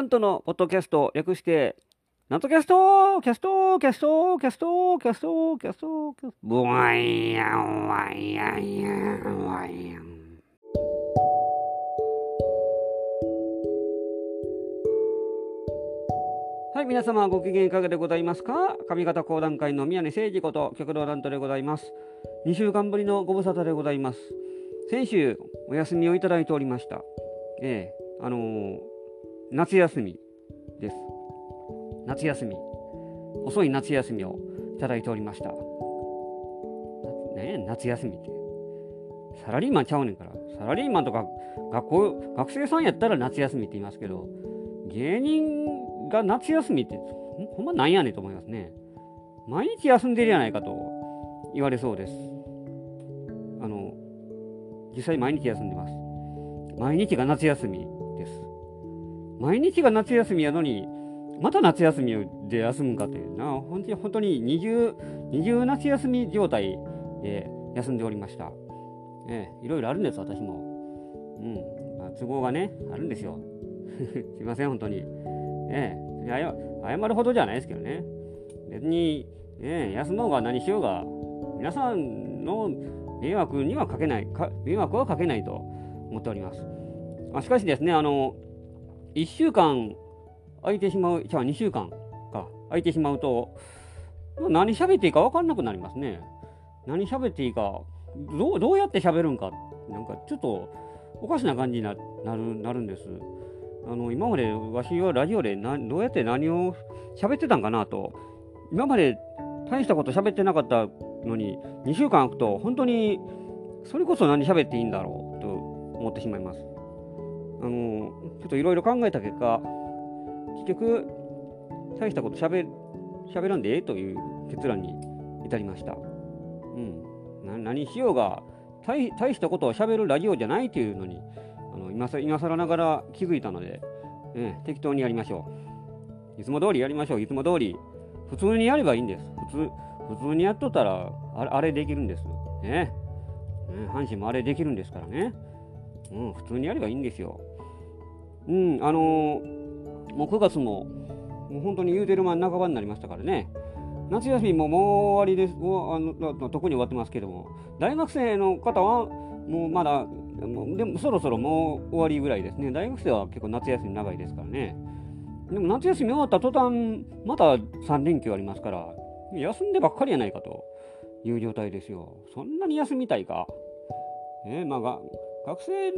なんとのポッドキャスト略して、なんとキャストキャストキャストキャストキャストキャストキャストブワイヤンワイヤンヤンワイヤン。はい、皆様ご機嫌いかがでございますか上方講談会の宮根誠二こと極道乱斗でございます。2週間ぶりのご無沙汰でございます。先週お休みをいただいておりました。ええあのー夏休みです。夏休み。遅い夏休みをいただいておりました。ね夏休みって。サラリーマンちゃうねんから。サラリーマンとか学校、学生さんやったら夏休みって言いますけど、芸人が夏休みってほんまなんやねんと思いますね。毎日休んでるやないかと言われそうです。あの、実際毎日休んでます。毎日が夏休み。毎日が夏休みやのに、また夏休みで休むかっていうな、本当に本当に二重、二重夏休み状態で休んでおりました。ええ、いろいろあるんです、私も。うん、まあ、都合がね、あるんですよ。すいません、本当に。ええ、謝るほどじゃないですけどね。別に、ええ、休もうが何しようが、皆さんの迷惑にはかけない、か迷惑はかけないと思っております。まあ、しかしですね、あの、1週間空いてしまう、じゃあ2週間か、空いてしまうと、まあ何喋っていいか分かんなくなりますね。何喋っていいか、どうどうやって喋るんか、なんかちょっとおかしな感じにななるなるんです。あの今までわしはラジオでなどうやって何を喋ってたんかなと、今まで大したこと喋ってなかったのに、2週間空くと、本当にそれこそ何喋っていいんだろうと思ってしまいます。あのちょっといろいろ考えた結果、結局、大したことしゃべ喋らんでええという結論に至りました。うん、な何しようが大、大したことをしゃべるラジオじゃないというのに、あの今さ今更ながら気づいたので、ええ適当にやりましょう。いつも通りやりましょう、いつも通り。普通にやればいいんです。普通普通にやっとったらあれ、あれできるんです。ねね阪神もあれできるんですからね。うん、普通にやればいいんですよ。うん、あのーもう9月も、もう本当に言うてる間半ばになりましたからね。夏休みももう終わりです。あの特に終わってますけども、大学生の方はもうまだ、でもそろそろもう終わりぐらいですね。大学生は結構夏休み長いですからね。でも夏休み終わった途端、また3連休ありますから、休んでばっかりやないかという状態ですよ。そんなに休みたいか。えーまあが、学生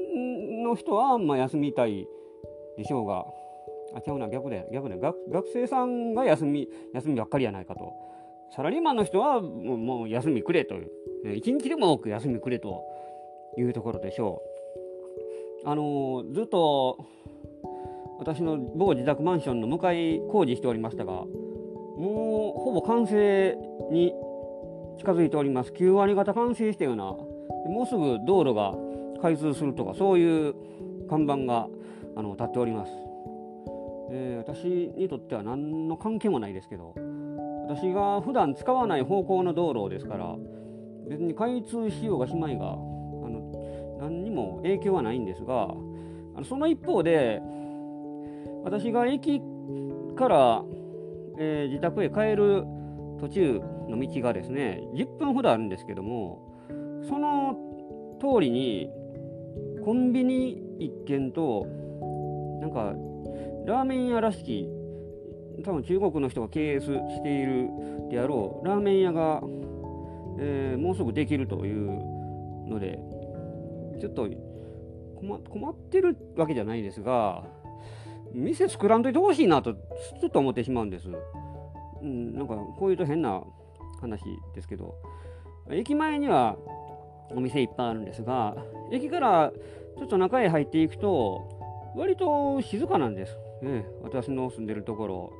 の人はまあ休みたいでしょうが、あ、違うな、逆で、逆で、学生さんが休み、休みばっかりやないかと。サラリーマンの人はもう休みくれという、一日でも多く休みくれというところでしょう。あのずっと私の某自宅マンションの向かい工事しておりましたが、もうほぼ完成に近づいております。9割方完成したような、もうすぐ道路が開通するとか、そういう看板があの立っております。えー私にとっては何の関係もないですけど私が普段使わない方向の道路ですから別に開通しようがしまいがあの何にも影響はないんですがあのその一方で私が駅から、えー自宅へ帰る途中の道がですね10分ほどあるんですけどもその通りにコンビニ1軒となんかラーメン屋らしき多分中国の人が経営しているであろうラーメン屋が、えーもうすぐできるというのでちょっと困困ってるわけじゃないですが店作らんといてほしいなとちょっと思ってしまうんです、うん、なんかこういうと変な話ですけど。駅前にはお店いっぱいあるんですが駅からちょっと中へ入っていくと割と静かなんです、ね、私の住んでるところ。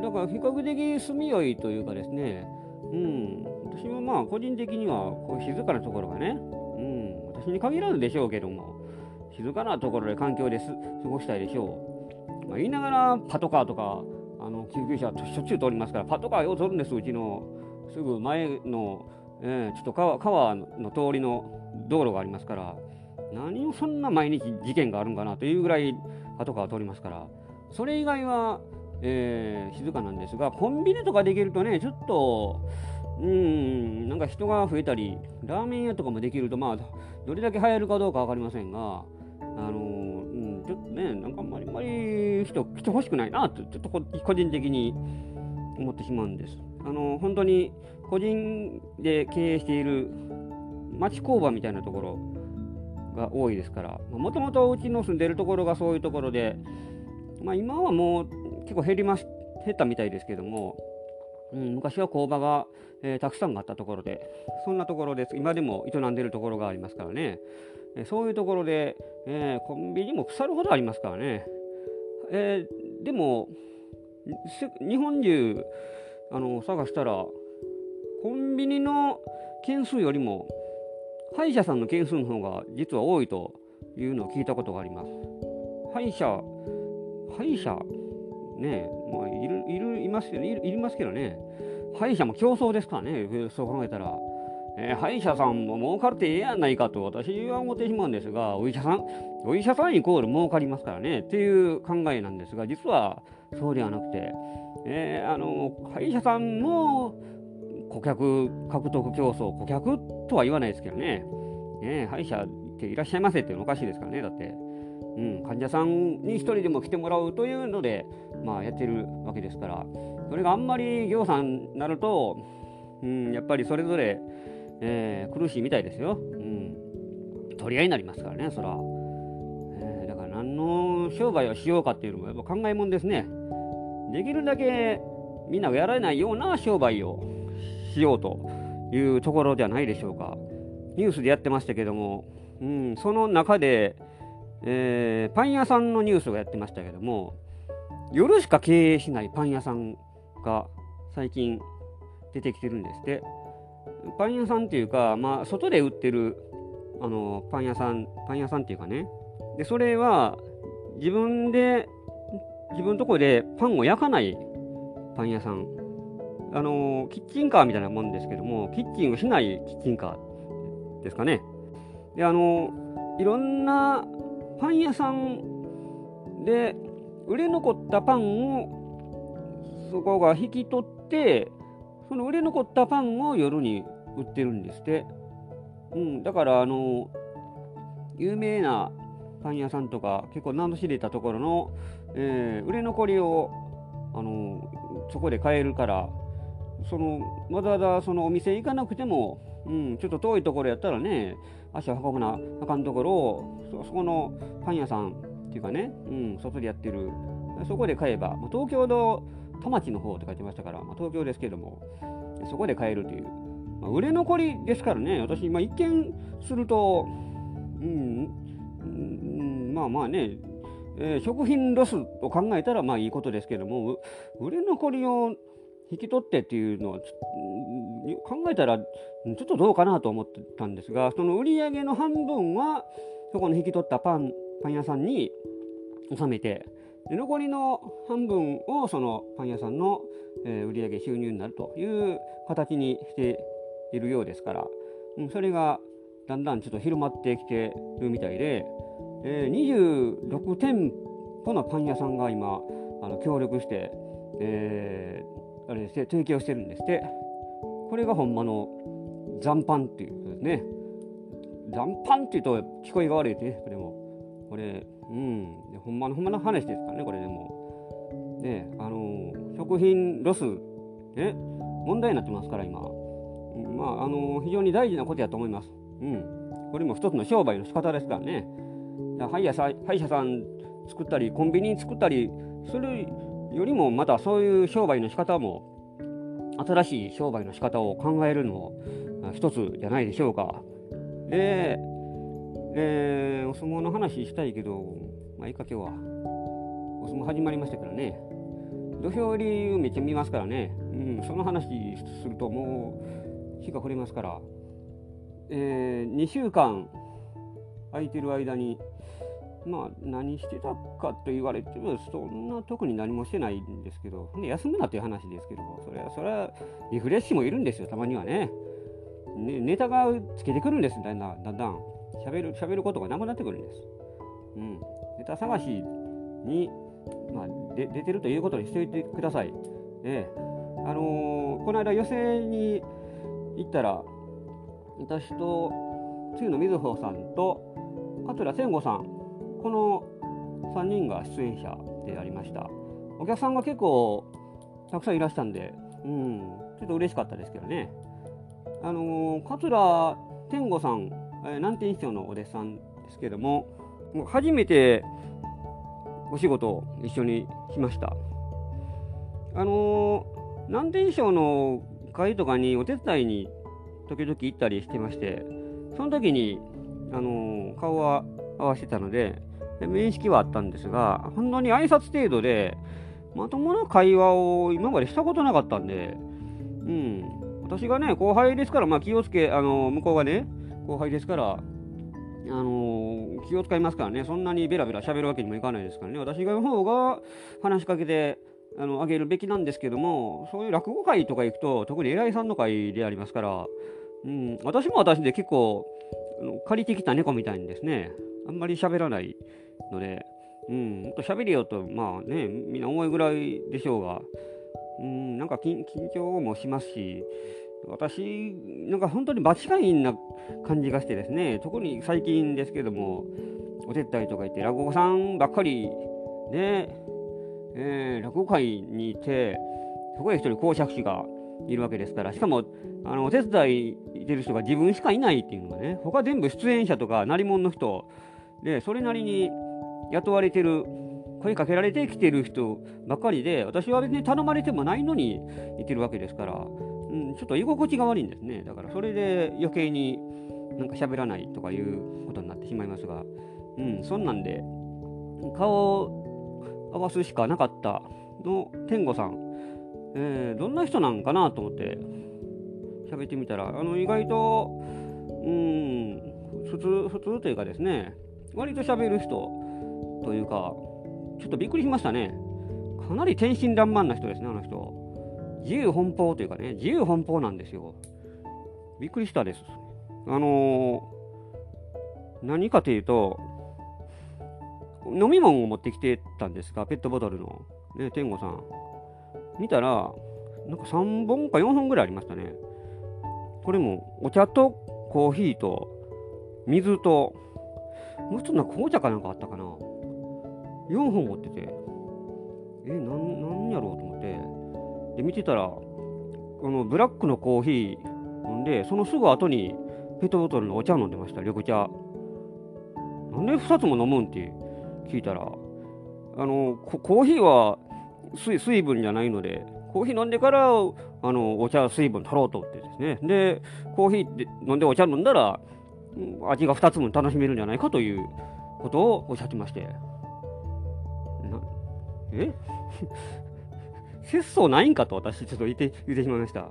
だから比較的住みよいというかですね。うん。私はまあ個人的にはこう静かなところがね。うん。私に限らずでしょうけども。静かなところで環境で過ごしたいでしょう、まあ、言いながらパトカーとかあの救急車しょっちゅう通りますからパトカーよう通るんですうちのすぐ前の、えーちょっと川川の通りの道路がありますから。何をそんな毎日事件があるんかなというぐらいパトカー通りますからそれ以外は、えー、静かなんですが、コンビニとかできるとね、ちょっと、うん、なんか人が増えたり、ラーメン屋とかもできると、まあ、どれだけ流行るかどうか分かりませんが、あのうん、ちょっとね、なんかあんまり、あんまり人、人欲しくないなと、ちょっと個人的に思ってしまうんです。あの本当に個人で経営している町工場みたいなところが多いですから、もともとうちの住んでるところがそういうところで、まあ、今はもう結構減りまし減ったみたいですけども、うん、昔は工場が、えー、たくさんあったところで、そんなところです。今でも営んでるところがありますからね。えそういうところで、えー、コンビニも腐るほどありますからね。え、でも、日本中あの探したら、コンビニの件数よりも、歯医者さんの件数の方が実は多いというのを聞いたことがあります。歯医者、歯医者、ねまあ、いる、いる、いますよね、いるいますけどね、歯医者も競争ですからね、そう考えたら。えー、歯医者さんも儲かるってええやないかと私は思ってしまうんですが、お医者さん、お医者さんイコール儲かりますからねっていう考えなんですが、実はそうではなくて、えー、あの歯医者さんも顧客獲得競争、顧客とは言わないですけどね、ね歯医者っていらっしゃいませっていうのおかしいですからね、だって。うん、患者さんに1人でも来てもらうというので、まあ、やってるわけですから、それがあんまり行さんになると、うん、やっぱりそれぞれ、えー、苦しいみたいですよ。うん。取り合いになりますからね、そら。えー、だから何の商売をしようかっていうのもやっぱ考えもんですね。できるだけみんながやられないような商売をしようというところではないでしょうか。ニュースでやってましたけども、うん、その中で、えー、パン屋さんのニュースをやってましたけども、夜しか経営しないパン屋さんが最近出てきてるんですって。パン屋さんっていうか、まあ、外で売ってるあのパン屋さん、パン屋さんっていうかね、でそれは自分で、自分のとこでパンを焼かないパン屋さん、あのキッチンカーみたいなもんですけども、キッチンをしないキッチンカーですかね。で、あのいろんなパン屋さんで売れ残ったパンをそこが引き取って、その売れ残ったパンを夜に売ってるんですって。うん、だから、あの、有名なパン屋さんとか、結構名の知れたところの、えー、売れ残りを、あの、そこで買えるから、その、わざわざそのお店行かなくても、うん、ちょっと遠いところやったらね、足を運ぶなあかんところを、そこのパン屋さんっていうかね、うん、外でやってる、そこで買えば、まあ東京の田町の方って書いてましたから、まあ、東京ですけども、そこで買えるという、まあ、売れ残りですからね、私、まあ、一見すると、うん、うん、まあまあね、えー、食品ロスを考えたらまあいいことですけども、売れ残りを引き取ってっていうのは、考えたらちょっとどうかなと思ってたんですが、その売り上げの半分は、そこの引き取ったパンパン屋さんに納めて、で残りの半分をそのパン屋さんの、えー、売上収入になるという形にしているようですから、うん、それがだんだんちょっと広まってきてるみたいで、えー、26店舗のパン屋さんが今あの協力して、えー、あれして提供してるんですって。これがほんまの残飯っていうことですね。残飯っていうと聞こえが悪いってねこれも。これうん。ほんまのほんまの話ですからねこれでも。ねあの食品ロスね問題になってますから今。まああの非常に大事なことやと思います。うん。これも一つの商売の仕方ですからね。歯医者歯医者さん作ったりコンビニ作ったりするよりもまたそういう商売の仕方も新しい商売の仕方を考えるのも一つじゃないでしょうか。で、えー、お相撲の話したいけど、まあいいか今日は。お相撲始まりましたからね。土俵入りをめっちゃ見ますからね。うん、その話するともう日が暮れますから。えー、2週間空いてる間に、まあ何してたかと言われても、そんな特に何もしてないんですけど、休むなという話ですけども、それは、それはリフレッシュもいるんですよ、たまにはね。ねネタがつけてくるんです、だんだん。だんだん喋る、喋ることがなくなってくるんです。うん。ネタ探しに、まあ、で出てるということにしておいてください。ええあのー、この間予選に行ったら私と露野瑞穂さんと桂千吾さんこの3人が出演者でありました。お客さんが結構たくさんいらしたんで、うん、ちょっと嬉しかったですけどね。あのー、桂天吾さん、えー、南天師匠のお弟子さんですけどももう初めてお仕事を一緒にしました。あのー、南天師匠の会とかにお手伝いに時々行ったりしてましてその時に、あのー、顔は合わせてたので面識はあったんですが本当に挨拶程度でまともな会話を今までしたことなかったんで、うん、私がね、後輩ですから、まあ、気をつけ、あの向こうがね、後輩ですから、あの気を使いますからね、そんなにベラベラ喋るわけにもいかないですからね、私がの方が話しかけてあのあげるべきなんですけども、そういう落語会とか行くと、特に偉いさんの会でありますから、うん、私も私で結構、借りてきた猫みたいにですね、あんまり喋らないので、うん、もっと喋れよと、まあね、みんな思いぐらいでしょうが、うん、なんか緊張もしますし、私、なんか本当に場違いな感じがしてですね、特に最近ですけども、お手伝いとか行って、落語家さんばっかりで、えー、落語会にいて、そこへ一人講釈師がいるわけですから、しかも、あのお手伝いいてる人が自分しかいないっていうのがね、他全部出演者とか、鳴り物の人で、それなりに雇われてる、声かけられてきてる人ばっかりで、私は別に頼まれてもないのにいてるわけですから、うん、ちょっと居心地が悪いんですね。だからそれで余計になんか喋らないとかいうことになってしまいますが、うん、そんなんで、顔を合わすしかなかったの天狗さん、えー、どんな人なんかなと思って喋ってみたら、あの意外と、うん、普通、普通というかですね、割と喋る人というか、ちょっとびっくりしましたね。かなり天真爛漫な人ですね、あの人。自由奔放というかね、自由奔放なんですよ。びっくりしたです。あのー、何かというと、飲み物を持ってきてたんですが、ペットボトルの、ね、天狗さん。見たら、なんか3本か4本ぐらいありましたね。これも、お茶とコーヒーと水ともう一つな紅茶かなんかあったかな。4本持ってて。えなんなんやろうと思って。で見てたらこのブラックのコーヒー飲んでそのすぐ後にペットボトルのお茶飲んでました。緑茶。なんで2つも飲むんって聞いたらあのコーヒーは水分じゃないのでコーヒー飲んでからあのお茶水分取ろうと思ってですね。でコーヒーで飲んでお茶飲んだら味が2つも楽しめるんじゃないかということをおっしゃってまして。え？節操ないんかと私ちょっと言って言ってしまいました。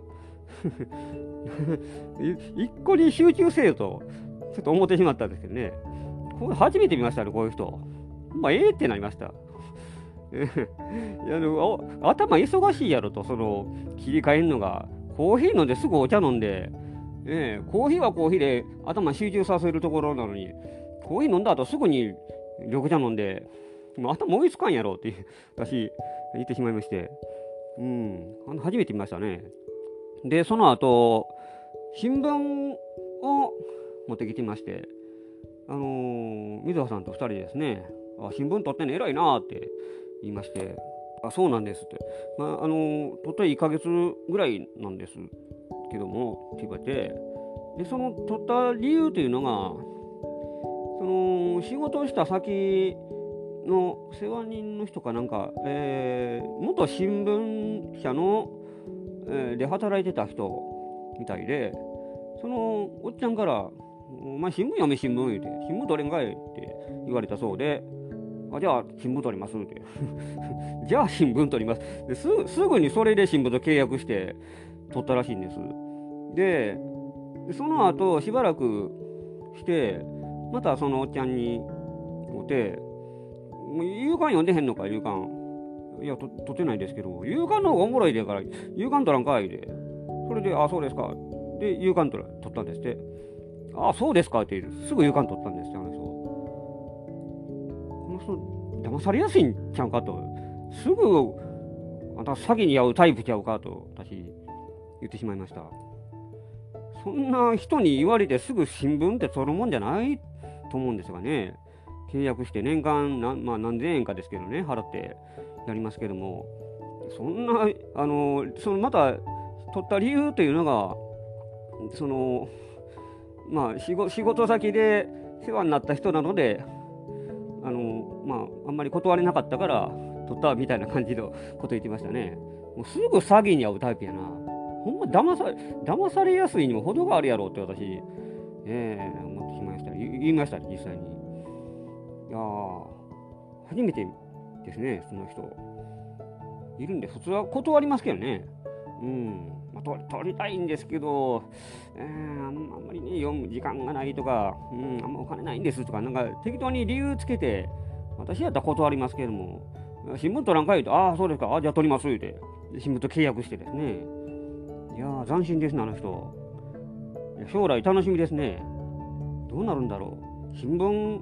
一個に集中せよと、ちょっと思ってしまったんですけどね。これ初めて見ましたね、こういう人。まあ、ええってなりました。いや頭忙しいやろと、その切り替えるのが、コーヒー飲んですぐお茶飲んで、えー、コーヒーはコーヒーで頭集中させるところなのに、コーヒー飲んだ後すぐに緑茶飲んで、もう頭追いつかんやろって私言ってしまいまして、うん、初めて見ましたね。で、その後、新聞を持ってきてまして、あのー、水葉さんと2人ですね、あ新聞取ってんの偉いなって言いまして、あ、そうなんですって。まあ、あのー、取って1ヶ月ぐらいなんですけどもって言われて。でその取った理由というのがその仕事をした先の世話人の人かなんか、えー、元新聞社の、えー、で働いてた人みたいでそのおっちゃんから「お前新聞読め新聞」言うて「新聞取れんかい」って言われたそうで「あじゃあ新聞取ります」って。じゃあ新聞取ります。ですすぐにそれで新聞と契約して取ったらしいんです。で、その後しばらくして、またそのおっちゃんに会うて、夕刊読んでへんのか、夕刊。いや、と撮ってないですけど、夕刊の方がおもろいでから、夕刊取らんかいで。それで、あ、そうですか。で、夕刊取ったんですって。あ、そうですかって言うすぐ夕刊取ったんですよ、あの人。この人、騙されやすいんちゃうかとすぐあんた詐欺に遭うタイプちゃうかと私言ってしまいました。そんな人に言われてすぐ新聞って取るもんじゃない？と思うんですがね。契約して年間何,、まあ、何千円かですけどね払ってやりますけども。そんなあのそのまた取った理由というのがそのまあ仕事先で世話になった人なのであのまああんまり断れなかったから取ったみたいな感じのこと言ってましたね。もうすぐ詐欺に遭うタイプやな。ほんま騙さ騙されやすいにも程があるやろうって私ええー、思ってしまいました。言いました実際に。いや初めてですねその人。いるんで普通は断りますけどね。うん。まあ、取りたいんですけど、えー、あんまりね、読む時間がないとか、うん、あんまお金ないんですとか、なんか適当に理由つけて、私やったら断りますけども、新聞取らんかいと、ああ、そうですか、あじゃあ取りますって、新聞と契約してですね、いやー、斬新ですね、あの人。将来楽しみですね。どうなるんだろう。新聞、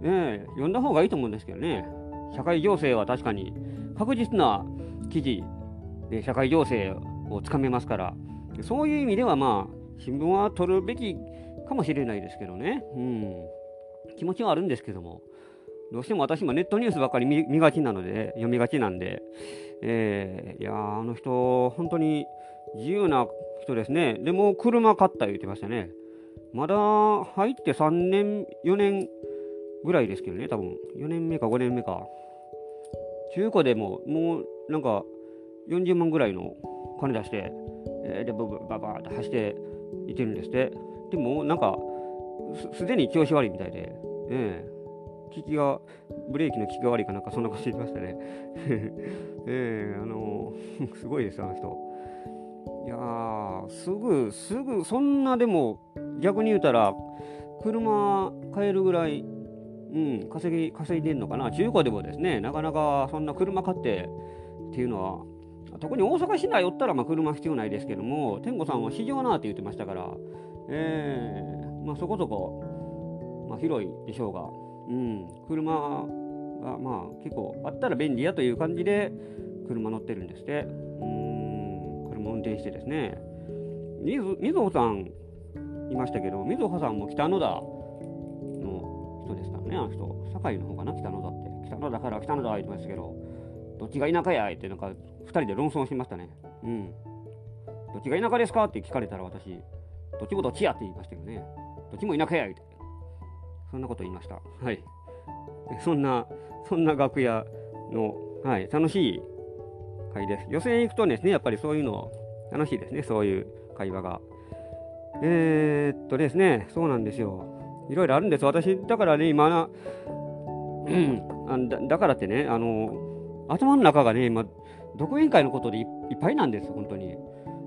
ね、読んだ方がいいと思うんですけどね。社会情勢は確かに確実な記事で社会情勢をつかめますからそういう意味ではまあ新聞は取るべきかもしれないですけどね、うん、気持ちはあるんですけどもどうしても私もネットニュースばっかり見がちなので読みがちなんで、えー、いやあの人本当に自由な人ですね。でも車買った言ってましたね。まだ入って3年4年ぐらいですけどね多分。4年目か5年目か。中古でももうなんか40万ぐらいの金出して、えー、でブブババーって走っていてるんですって。でもなんかすでに調子悪いみたいで、えー、効きがブレーキの効きが悪いかなんかそんなこと言ってましたね。えー、あの、すごいですあの人。いやすぐすぐそんなでも逆に言うたら車買えるぐらいうん、稼ぎ稼いでんのかな、中古でもですね、なかなかそんな車買ってっていうのは特に大阪市内おったらまあ車必要ないですけども天狗さんは市場なって言ってましたから、えーまあ、そこそこ、まあ、広いでしょうが、うん、車がまあ結構あったら便利やという感じで車乗ってるんですって。うん。車運転してですねみずみずほさんいましたけどみずほさんも北野田の人ですからねあの人堺の方かな？北野田って北野田から北野田言ってましたけどどっちが田舎やってなんか2人で論争しましたね。うん。どっちが田舎ですかって聞かれたら私、どっちもどっちやって言いましたけどね。どっちも田舎や言って。そんなこと言いました。はい。そんな、そんな楽屋の、はい、楽しい会です。予選行くとですね、やっぱりそういうの楽しいですね、そういう会話が。えー、っとですね、そうなんですよ。いろいろあるんです。私、だからね、今、うん、だだからってね、あの、頭の中がね、今、独演会のことでいっぱいなんです、本当に。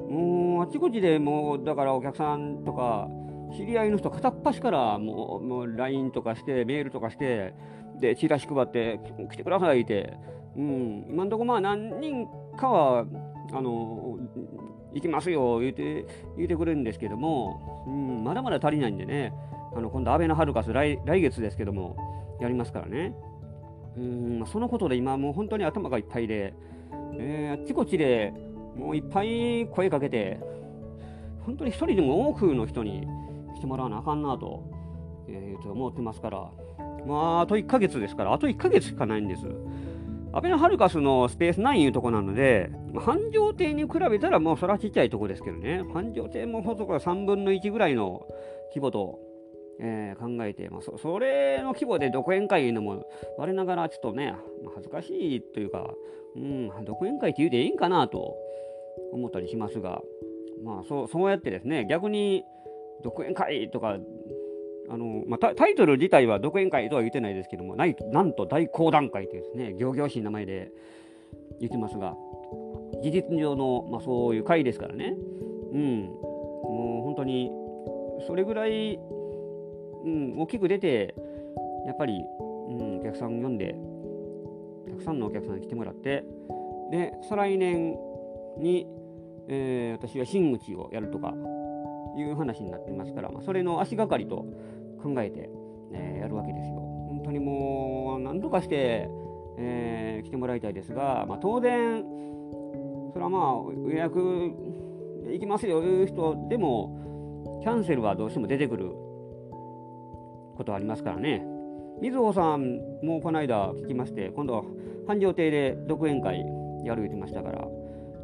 もう、あちこちでもう、だからお客さんとか、知り合いの人片っ端からもうもう LINE とかしてメールとかしてでチラシ配って来てくださいって、うん、今のとこまあ何人かはあの行きますよ言うて言うてくれるんですけども、うん、まだまだ足りないんでねあの今度、アベノハルカス来来月ですけどもやりますからね。うんそのことで今もう本当に頭がいっぱいで、えー、あっちこっちでもういっぱい声かけて本当に一人でも多くの人に来てもらわなあかんなと,、えー、と思ってますからまああと1ヶ月ですからあと1ヶ月しかないんですアベノハルカスのスペース9いうとこなので、繁盛亭に比べたらもうそらちっちゃいとこですけどね、繁盛亭もほとから3分の1ぐらいの規模とえー、考えて、まあそ、れの規模で独演会いうのも我ながらちょっとね、ま、恥ずかしいというか、うん、独演会って言うていいんかなと思ったりしますが、まあそうそうやってですね、逆に独演会とか、あのまあ、タイトル自体は独演会とは言ってないですけども、ないなんと大講談会というですね、行々しい名前で言ってますが、事実上の、まあ、そういう会ですからね、うん、もう本当にそれぐらいうん、大きく出て、やっぱり、うん、お客さん呼んで、たくさんのお客さんに来てもらって、で、再来年に、えー、私は真口をやるとかいう話になってますから、まあ、それの足がかりと考えて、えー、やるわけですよ。本当にもう、何とかして、えー、来てもらいたいですが、まあ、当然、それはまあ予約行きますよという人でも、キャンセルはどうしても出てくることはありますからね。水穂さんもこの間聞きまして、今度は、繁盛亭で独演会やる言ってましたから、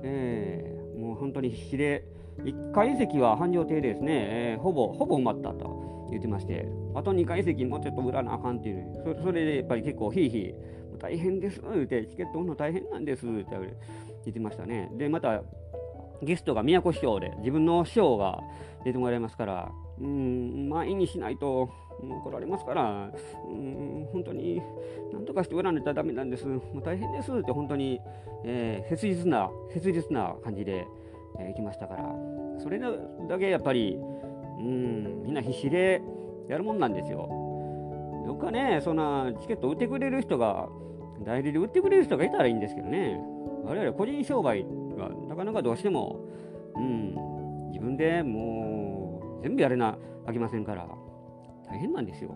えー、もう本当に必死で、1階席は繁盛亭ですね、えー、ほぼほぼ埋まったと言ってまして、あと2階席もうちょっと売らなあかんっていう、そそれでやっぱり結構、ひいひい、大変です言って、チケット売るの大変なんですって言ってましたね。で、またゲストが宮古師匠で、自分の師匠が出てもらいますから、うん、満員にしないと怒られますから、うん、本当になんとかして売らないとダメなんです、もう大変ですって本当に、えー、切実な、切実な感じで、えー、行きましたから、それだけやっぱり、うん、みんな必死でやるもんなんですよ。どっかね、そんなチケット売ってくれる人が、代理で売ってくれる人がいたらいいんですけどね、我々個人商売がなかなかどうしても、うん、自分でもう全部やれなあきませんから、大変なんですよ。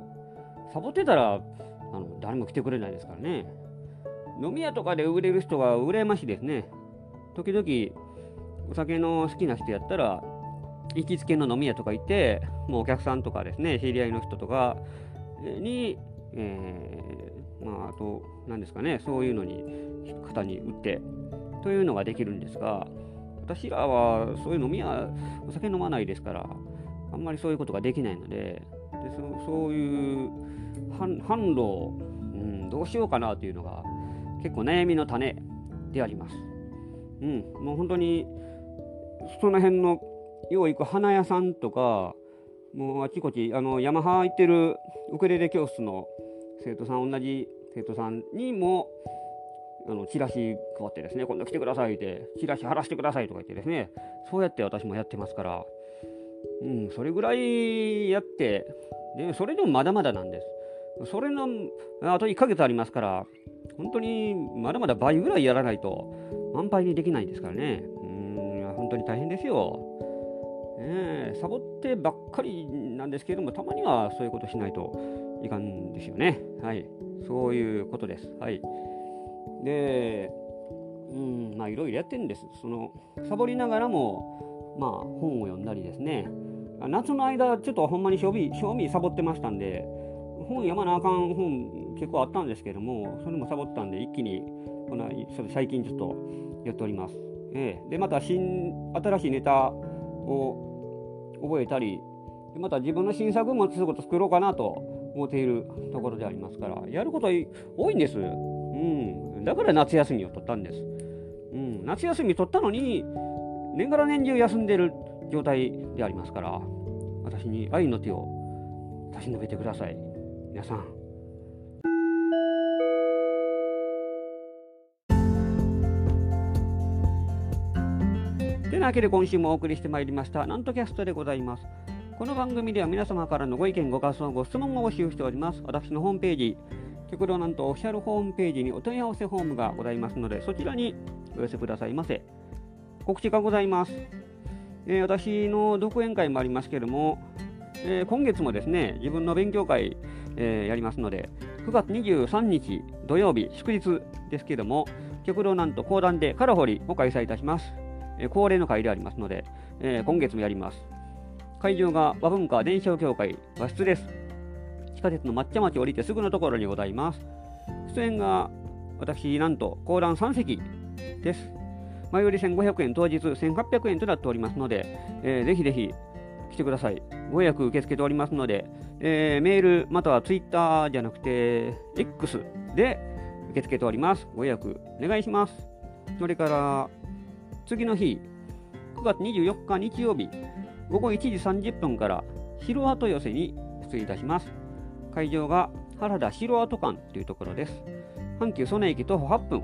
サボってたら、あの誰も来てくれないですからね。飲み屋とかで売れる人が羨ましいですね。時々、お酒の好きな人やったら、行きつけの飲み屋とか行って、もうお客さんとかですね、知り合いの人とかに、えー、まあ、あと、何ですかね、そういうのに、方に売って、というのができるんですが、私らはそういう飲み屋、お酒飲まないですから、あんまりそういうことができないので、でそそういう販路、うん、どうしようかなというのが結構悩みの種であります。うん、もう本当にその辺のよう行く花屋さんとかもうあちこちあのヤマハ行ってるウクレレ教室の生徒さん同じ生徒さんにもあのチラシ配ってですね今度来てくださいってチラシ貼らせてくださいとか言ってですねそうやって私もやってますからうん、それぐらいやって、でそれでもまだまだなんです。それのあと1ヶ月ありますから、本当にまだまだ倍ぐらいやらないと満杯にできないですからね。うん、本当に大変ですよ。ね、サボってばっかりなんですけれども、たまにはそういうことしないといかんですよね。はい。そういうことです。はい。で、うん、まあいろいろやってるんです。その、サボりながらも、まあ本を読んだりですね。夏の間、ちょっとほんまに賞味、賞味サボってましたんで、本読まなあかん本結構あったんですけども、それもサボったんで、一気に、この最近ちょっとやっております。えー、で、また新、新しいネタを覚えたり、また自分の新作もすぐ作ろうかなと思っているところでありますから、やること多いんです。うん。だから夏休みを取ったんです。うん。夏休み取ったのに、年がら年中休んでる状態でありますから私に愛の手を差し伸べてください皆さんなわけで今週もお送りしてまいりましたなんとキャストでございます。この番組では皆様からのご意見ご感想ご質問を募集しております。私のホームページ極道なんとオフィシャルホームページにお問い合わせフォームがございますのでそちらにお寄せくださいませ。告知がございます。えー、私の独演会もありますけれども、えー、今月もですね、自分の勉強会、えー、やりますので、9月23日土曜日、祝日ですけれども、極道なんと講談でカラホリを開催いたします。えー、恒例の会でありますので、えー、今月もやります。会場が和文化伝承協会和室です。地下鉄の抹茶町降りてすぐのところにございます。出演が私、なんと講談3席です。前売り1500円、当日1800円となっておりますので、えー、ぜひぜひ来てください。ご予約受け付けておりますので、えー、メールまたはツイッターじゃなくて X で受け付けております。ご予約お願いします。それから次の日、9月24日日曜日、午後1時30分から城跡寄せに出演いたします。会場が原田城跡館というところです。阪急曽根駅徒歩8分、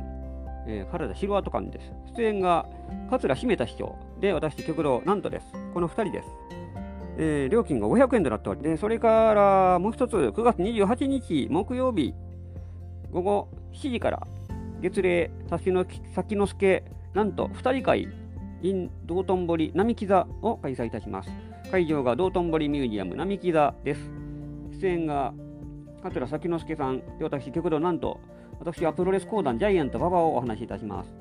えー、原田城跡館です。出演が桂姫田市長で、私、極道なんとです。この2人です。えー、料金が500円となっており、でそれからもう一つ、9月28日木曜日、午後7時から、月齢先の先之助、なんと2人会 in 道頓堀並木座を開催いたします。会場が道頓堀ミュージアム並木座です。出演が桂先之助さんで、私、極道なんと私はプロレス講談ジャイアント馬場をお話しいたします。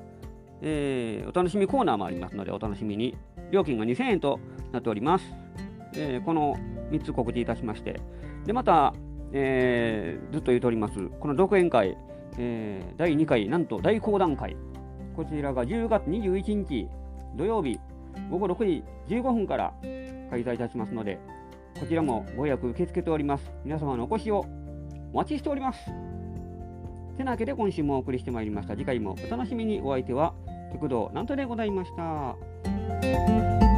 えー、お楽しみコーナーもありますので、お楽しみに。料金が2000円となっております。えー、この3つ告知いたしまして、でまた、えー、ずっと言うております、この独演会、えー、第2回、なんと大講談会、こちらが10月21日土曜日午後6時15分から開催いたしますので、こちらもご予約受け付けております。皆様のお越しをお待ちしております。てなわけで今週もお送りしてまいりました。次回もお楽しみにお相手は極道なんとでございました。